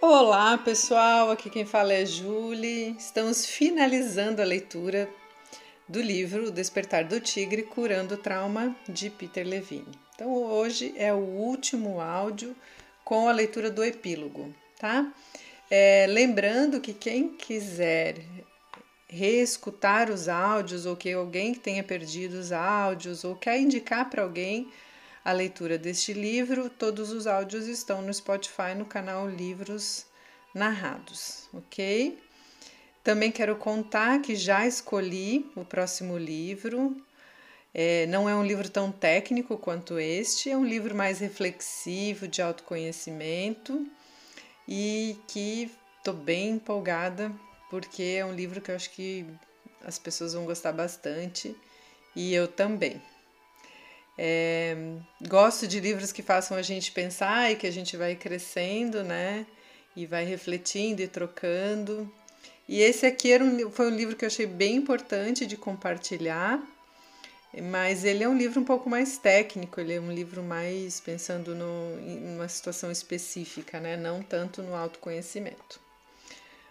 Olá pessoal, aqui quem fala é Julie. Estamos finalizando a leitura do livro Despertar do Tigre Curando o Trauma de Peter Levine. Então hoje é o último áudio com a leitura do epílogo, tá? É, lembrando que quem quiser reescutar os áudios ou que alguém tenha perdido os áudios ou quer indicar para alguém a leitura deste livro. Todos os áudios estão no Spotify no canal Livros Narrados, ok? Também quero contar que já escolhi o próximo livro. É, não é um livro tão técnico quanto este, é um livro mais reflexivo, de autoconhecimento e que estou bem empolgada porque é um livro que eu acho que as pessoas vão gostar bastante e eu também. É, gosto de livros que façam a gente pensar e que a gente vai crescendo, né? E vai refletindo e trocando. E esse aqui era um, foi um livro que eu achei bem importante de compartilhar, mas ele é um livro um pouco mais técnico, ele é um livro mais pensando no, em uma situação específica, né? Não tanto no autoconhecimento.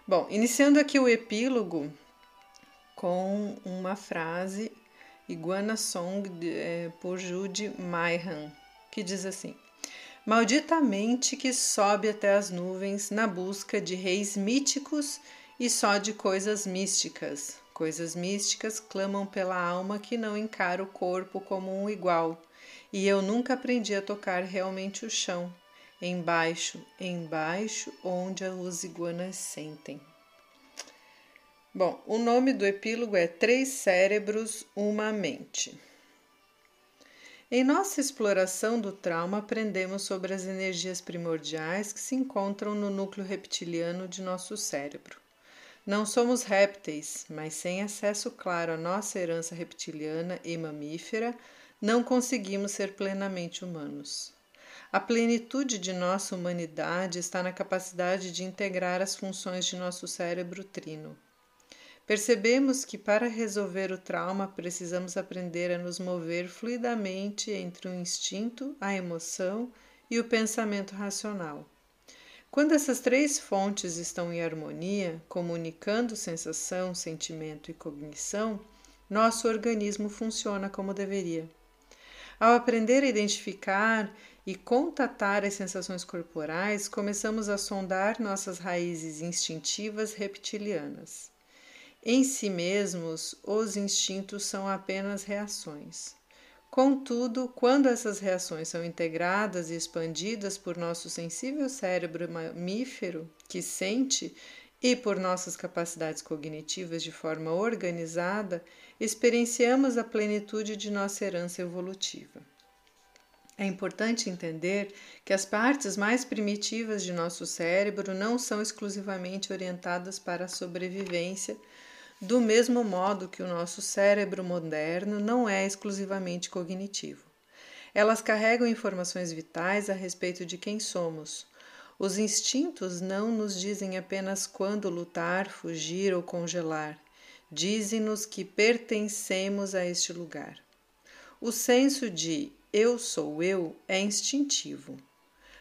Bom, iniciando aqui o epílogo com uma frase Iguana Song é, por Jude Mayhan, que diz assim: Malditamente que sobe até as nuvens na busca de reis míticos e só de coisas místicas. Coisas místicas clamam pela alma que não encara o corpo como um igual. E eu nunca aprendi a tocar realmente o chão, embaixo, embaixo, onde as iguanas sentem. Bom, o nome do epílogo é Três Cérebros, Uma Mente. Em nossa exploração do trauma, aprendemos sobre as energias primordiais que se encontram no núcleo reptiliano de nosso cérebro. Não somos répteis, mas sem acesso claro à nossa herança reptiliana e mamífera, não conseguimos ser plenamente humanos. A plenitude de nossa humanidade está na capacidade de integrar as funções de nosso cérebro trino. Percebemos que para resolver o trauma precisamos aprender a nos mover fluidamente entre o instinto, a emoção e o pensamento racional. Quando essas três fontes estão em harmonia, comunicando sensação, sentimento e cognição, nosso organismo funciona como deveria. Ao aprender a identificar e contatar as sensações corporais, começamos a sondar nossas raízes instintivas reptilianas. Em si mesmos, os instintos são apenas reações. Contudo, quando essas reações são integradas e expandidas por nosso sensível cérebro mamífero, que sente, e por nossas capacidades cognitivas de forma organizada, experienciamos a plenitude de nossa herança evolutiva. É importante entender que as partes mais primitivas de nosso cérebro não são exclusivamente orientadas para a sobrevivência, do mesmo modo que o nosso cérebro moderno não é exclusivamente cognitivo. Elas carregam informações vitais a respeito de quem somos. Os instintos não nos dizem apenas quando lutar, fugir ou congelar. Dizem-nos que pertencemos a este lugar. O senso de eu sou eu é instintivo.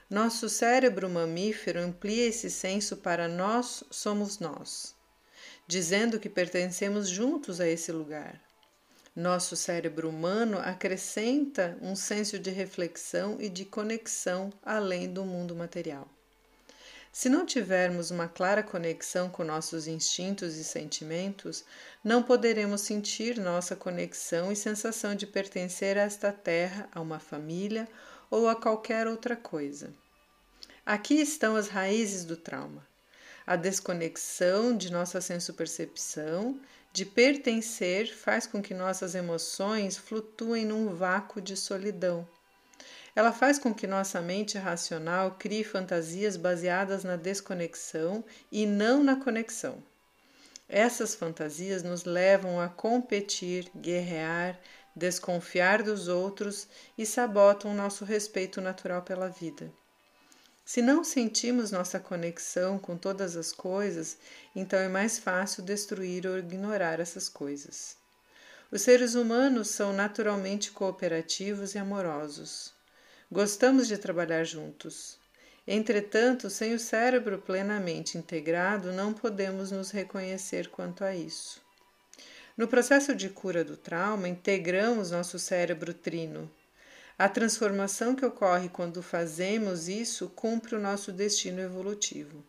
Nosso cérebro mamífero amplia esse senso para nós somos nós dizendo que pertencemos juntos a esse lugar. Nosso cérebro humano acrescenta um senso de reflexão e de conexão além do mundo material. Se não tivermos uma clara conexão com nossos instintos e sentimentos, não poderemos sentir nossa conexão e sensação de pertencer a esta terra, a uma família ou a qualquer outra coisa. Aqui estão as raízes do trauma a desconexão de nossa senso-percepção, de pertencer, faz com que nossas emoções flutuem num vácuo de solidão. Ela faz com que nossa mente racional crie fantasias baseadas na desconexão e não na conexão. Essas fantasias nos levam a competir, guerrear, desconfiar dos outros e sabotam nosso respeito natural pela vida. Se não sentimos nossa conexão com todas as coisas, então é mais fácil destruir ou ignorar essas coisas. Os seres humanos são naturalmente cooperativos e amorosos. Gostamos de trabalhar juntos. Entretanto, sem o cérebro plenamente integrado, não podemos nos reconhecer quanto a isso. No processo de cura do trauma, integramos nosso cérebro trino. A transformação que ocorre quando fazemos isso cumpre o nosso destino evolutivo.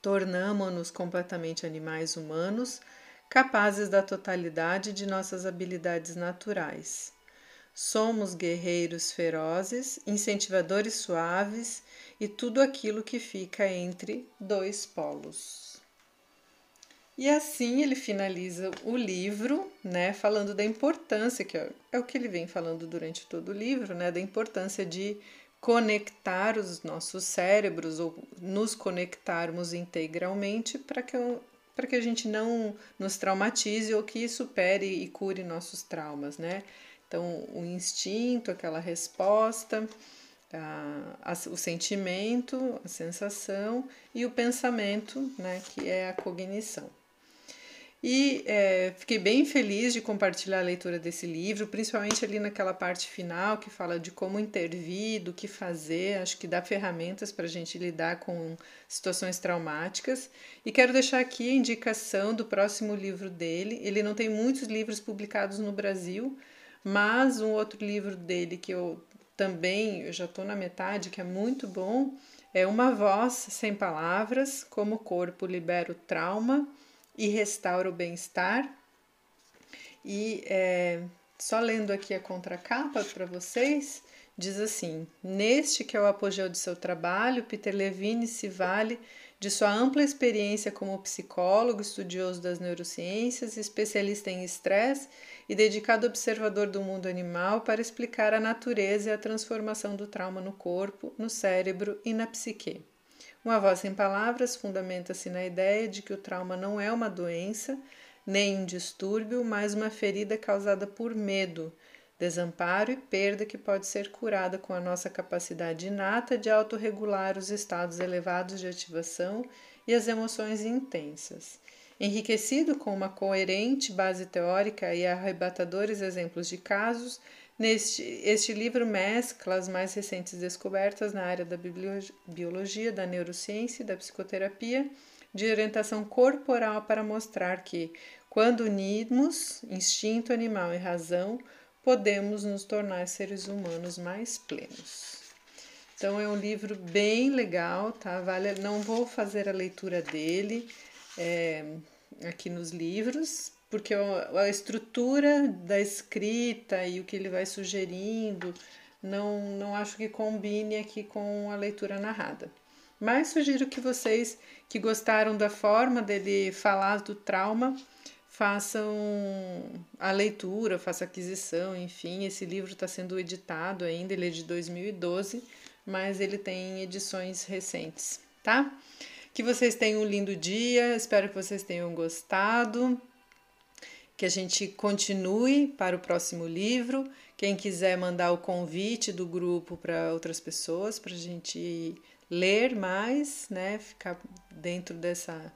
Tornamos-nos completamente animais humanos, capazes da totalidade de nossas habilidades naturais. Somos guerreiros ferozes, incentivadores suaves e tudo aquilo que fica entre dois polos. E assim ele finaliza o livro, né, falando da importância, que é o que ele vem falando durante todo o livro, né, da importância de conectar os nossos cérebros ou nos conectarmos integralmente para que, para que a gente não nos traumatize ou que supere e cure nossos traumas, né? Então, o instinto, aquela resposta, a, a, o sentimento, a sensação e o pensamento, né, que é a cognição. E é, fiquei bem feliz de compartilhar a leitura desse livro, principalmente ali naquela parte final que fala de como intervir, do que fazer. Acho que dá ferramentas para a gente lidar com situações traumáticas. E quero deixar aqui a indicação do próximo livro dele. Ele não tem muitos livros publicados no Brasil, mas um outro livro dele que eu também eu já estou na metade, que é muito bom, é Uma Voz Sem Palavras, Como o Corpo Libera o Trauma e Restaura o Bem-Estar. E é, só lendo aqui a contracapa para vocês, diz assim: Neste que é o apogeu de seu trabalho, Peter Levine se vale de sua ampla experiência como psicólogo, estudioso das neurociências, especialista em estresse e dedicado observador do mundo animal para explicar a natureza e a transformação do trauma no corpo, no cérebro e na psique. Uma voz sem palavras fundamenta-se na ideia de que o trauma não é uma doença, nem um distúrbio, mas uma ferida causada por medo, desamparo e perda que pode ser curada com a nossa capacidade inata de autorregular os estados elevados de ativação e as emoções intensas. Enriquecido com uma coerente base teórica e arrebatadores exemplos de casos, neste este livro mescla as mais recentes descobertas na área da biologia, da neurociência e da psicoterapia de orientação corporal para mostrar que, quando unimos instinto animal e razão, podemos nos tornar seres humanos mais plenos. Então é um livro bem legal, tá? Vale, não vou fazer a leitura dele é, aqui nos livros, porque a estrutura da escrita e o que ele vai sugerindo não, não acho que combine aqui com a leitura narrada. Mas sugiro que vocês que gostaram da forma dele falar do trauma façam a leitura, façam a aquisição, enfim. Esse livro está sendo editado ainda, ele é de 2012, mas ele tem edições recentes, tá? Que vocês tenham um lindo dia, espero que vocês tenham gostado, que a gente continue para o próximo livro. Quem quiser mandar o convite do grupo para outras pessoas, para a gente ler mais, né? Ficar dentro dessa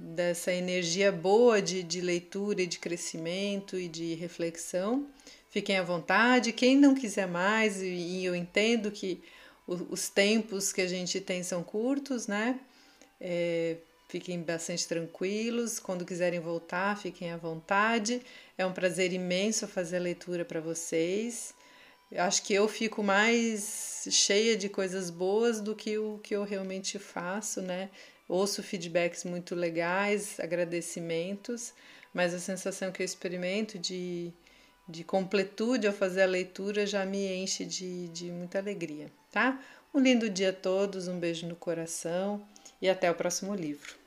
dessa energia boa de, de leitura e de crescimento e de reflexão. Fiquem à vontade. Quem não quiser mais, e eu entendo que os tempos que a gente tem são curtos, né? É, fiquem bastante tranquilos. Quando quiserem voltar, fiquem à vontade. É um prazer imenso fazer a leitura para vocês. Acho que eu fico mais cheia de coisas boas do que o que eu realmente faço, né? ouço feedbacks muito legais, agradecimentos, mas a sensação que eu experimento de, de completude ao fazer a leitura já me enche de, de muita alegria, tá? Um lindo dia a todos, um beijo no coração e até o próximo livro.